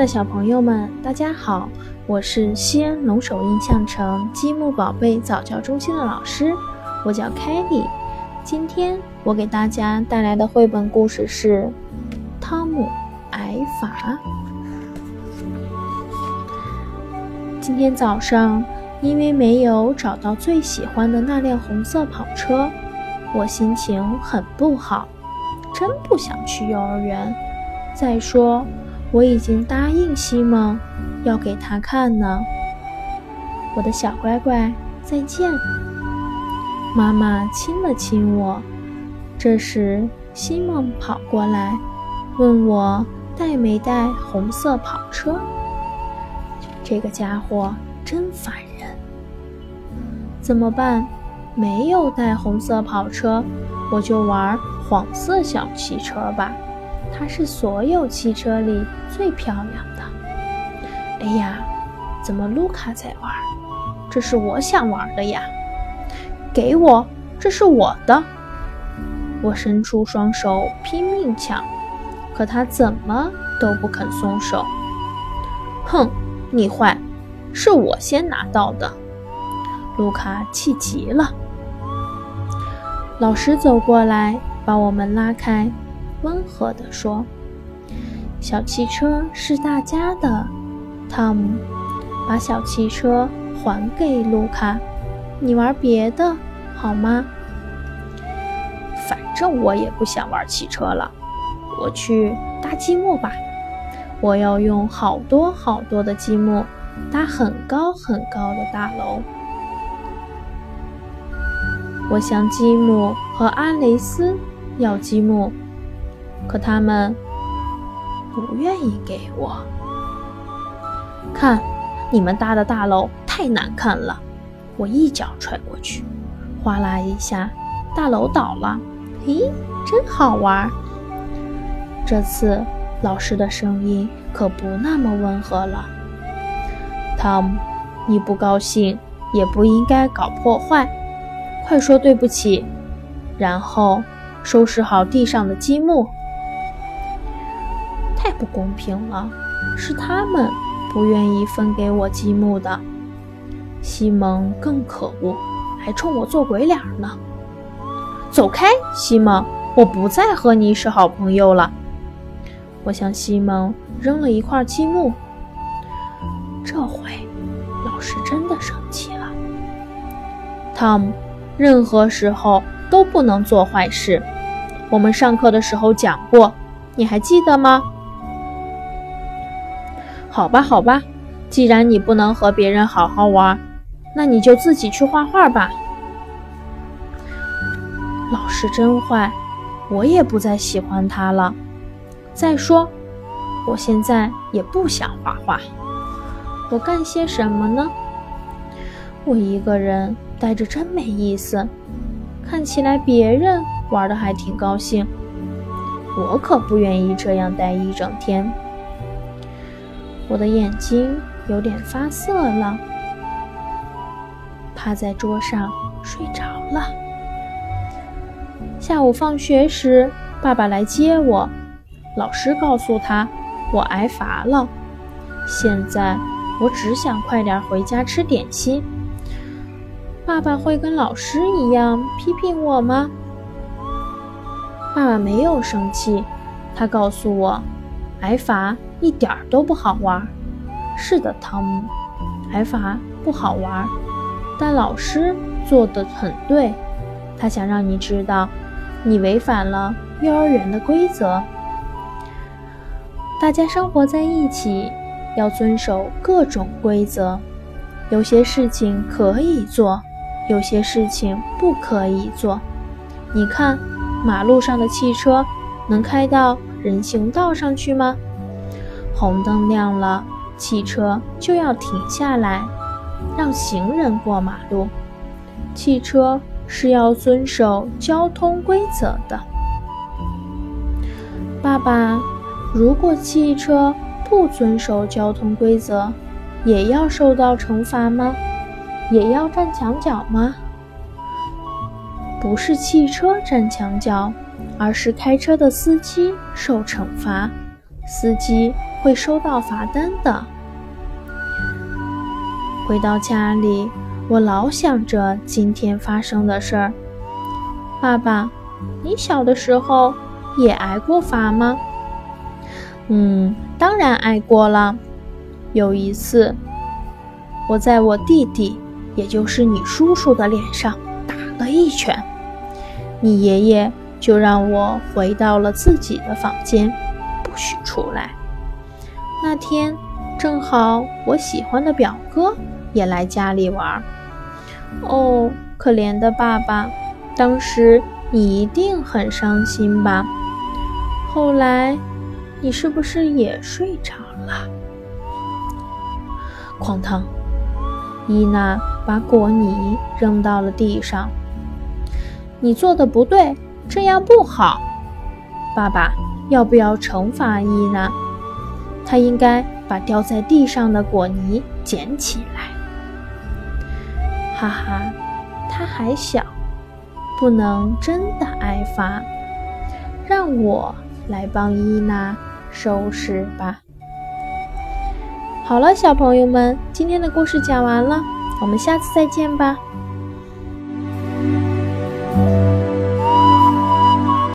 的小朋友们，大家好，我是西安龙首印象城积木宝贝早教中心的老师，我叫凯莉。今天我给大家带来的绘本故事是《汤姆挨罚》。今天早上，因为没有找到最喜欢的那辆红色跑车，我心情很不好，真不想去幼儿园。再说，我已经答应西蒙要给他看呢。我的小乖乖，再见。妈妈亲了亲我。这时，西蒙跑过来，问我带没带红色跑车。这个家伙真烦人。怎么办？没有带红色跑车，我就玩黄色小汽车吧。它是所有汽车里最漂亮的。哎呀，怎么卢卡在玩？这是我想玩的呀！给我，这是我的。我伸出双手拼命抢，可他怎么都不肯松手。哼！你坏，是我先拿到的。卢卡气极了。老师走过来，把我们拉开，温和地说：“小汽车是大家的。”汤姆，把小汽车还给卢卡，你玩别的好吗？反正我也不想玩汽车了，我去搭积木吧。我要用好多好多的积木搭很高很高的大楼。我向积木和阿雷斯要积木，可他们不愿意给我。看，你们搭的大楼太难看了！我一脚踹过去，哗啦一下，大楼倒了。咦，真好玩！这次。老师的声音可不那么温和了。汤姆，你不高兴也不应该搞破坏，快说对不起，然后收拾好地上的积木。不公平了，是他们不愿意分给我积木的。西蒙更可恶，还冲我做鬼脸呢。走开，西蒙，我不再和你是好朋友了。我向西蒙扔了一块积木。这回，老师真的生气了。汤姆，任何时候都不能做坏事。我们上课的时候讲过，你还记得吗？好吧，好吧，既然你不能和别人好好玩，那你就自己去画画吧。老师真坏，我也不再喜欢他了。再说，我现在也不想画画。我干些什么呢？我一个人待着真没意思。看起来别人玩的还挺高兴，我可不愿意这样待一整天。我的眼睛有点发涩了，趴在桌上睡着了。下午放学时，爸爸来接我。老师告诉他，我挨罚了。现在我只想快点回家吃点心。爸爸会跟老师一样批评我吗？爸爸没有生气，他告诉我，挨罚一点都不好玩。是的，汤姆，挨罚不好玩，但老师做的很对，他想让你知道，你违反了幼儿园的规则。大家生活在一起，要遵守各种规则。有些事情可以做，有些事情不可以做。你看，马路上的汽车能开到人行道上去吗？红灯亮了，汽车就要停下来，让行人过马路。汽车是要遵守交通规则的。爸爸。如果汽车不遵守交通规则，也要受到惩罚吗？也要站墙角吗？不是汽车站墙角，而是开车的司机受惩罚。司机会收到罚单的。回到家里，我老想着今天发生的事儿。爸爸，你小的时候也挨过罚吗？嗯，当然挨过了。有一次，我在我弟弟，也就是你叔叔的脸上打了一拳，你爷爷就让我回到了自己的房间，不许出来。那天正好我喜欢的表哥。也来家里玩，哦，可怜的爸爸，当时你一定很伤心吧？后来，你是不是也睡着了？哐当，伊娜把果泥扔到了地上。你做的不对，这样不好。爸爸，要不要惩罚伊娜？他应该把掉在地上的果泥捡起来。哈哈，他还小，不能真的挨罚，让我来帮伊娜收拾吧。好了，小朋友们，今天的故事讲完了，我们下次再见吧。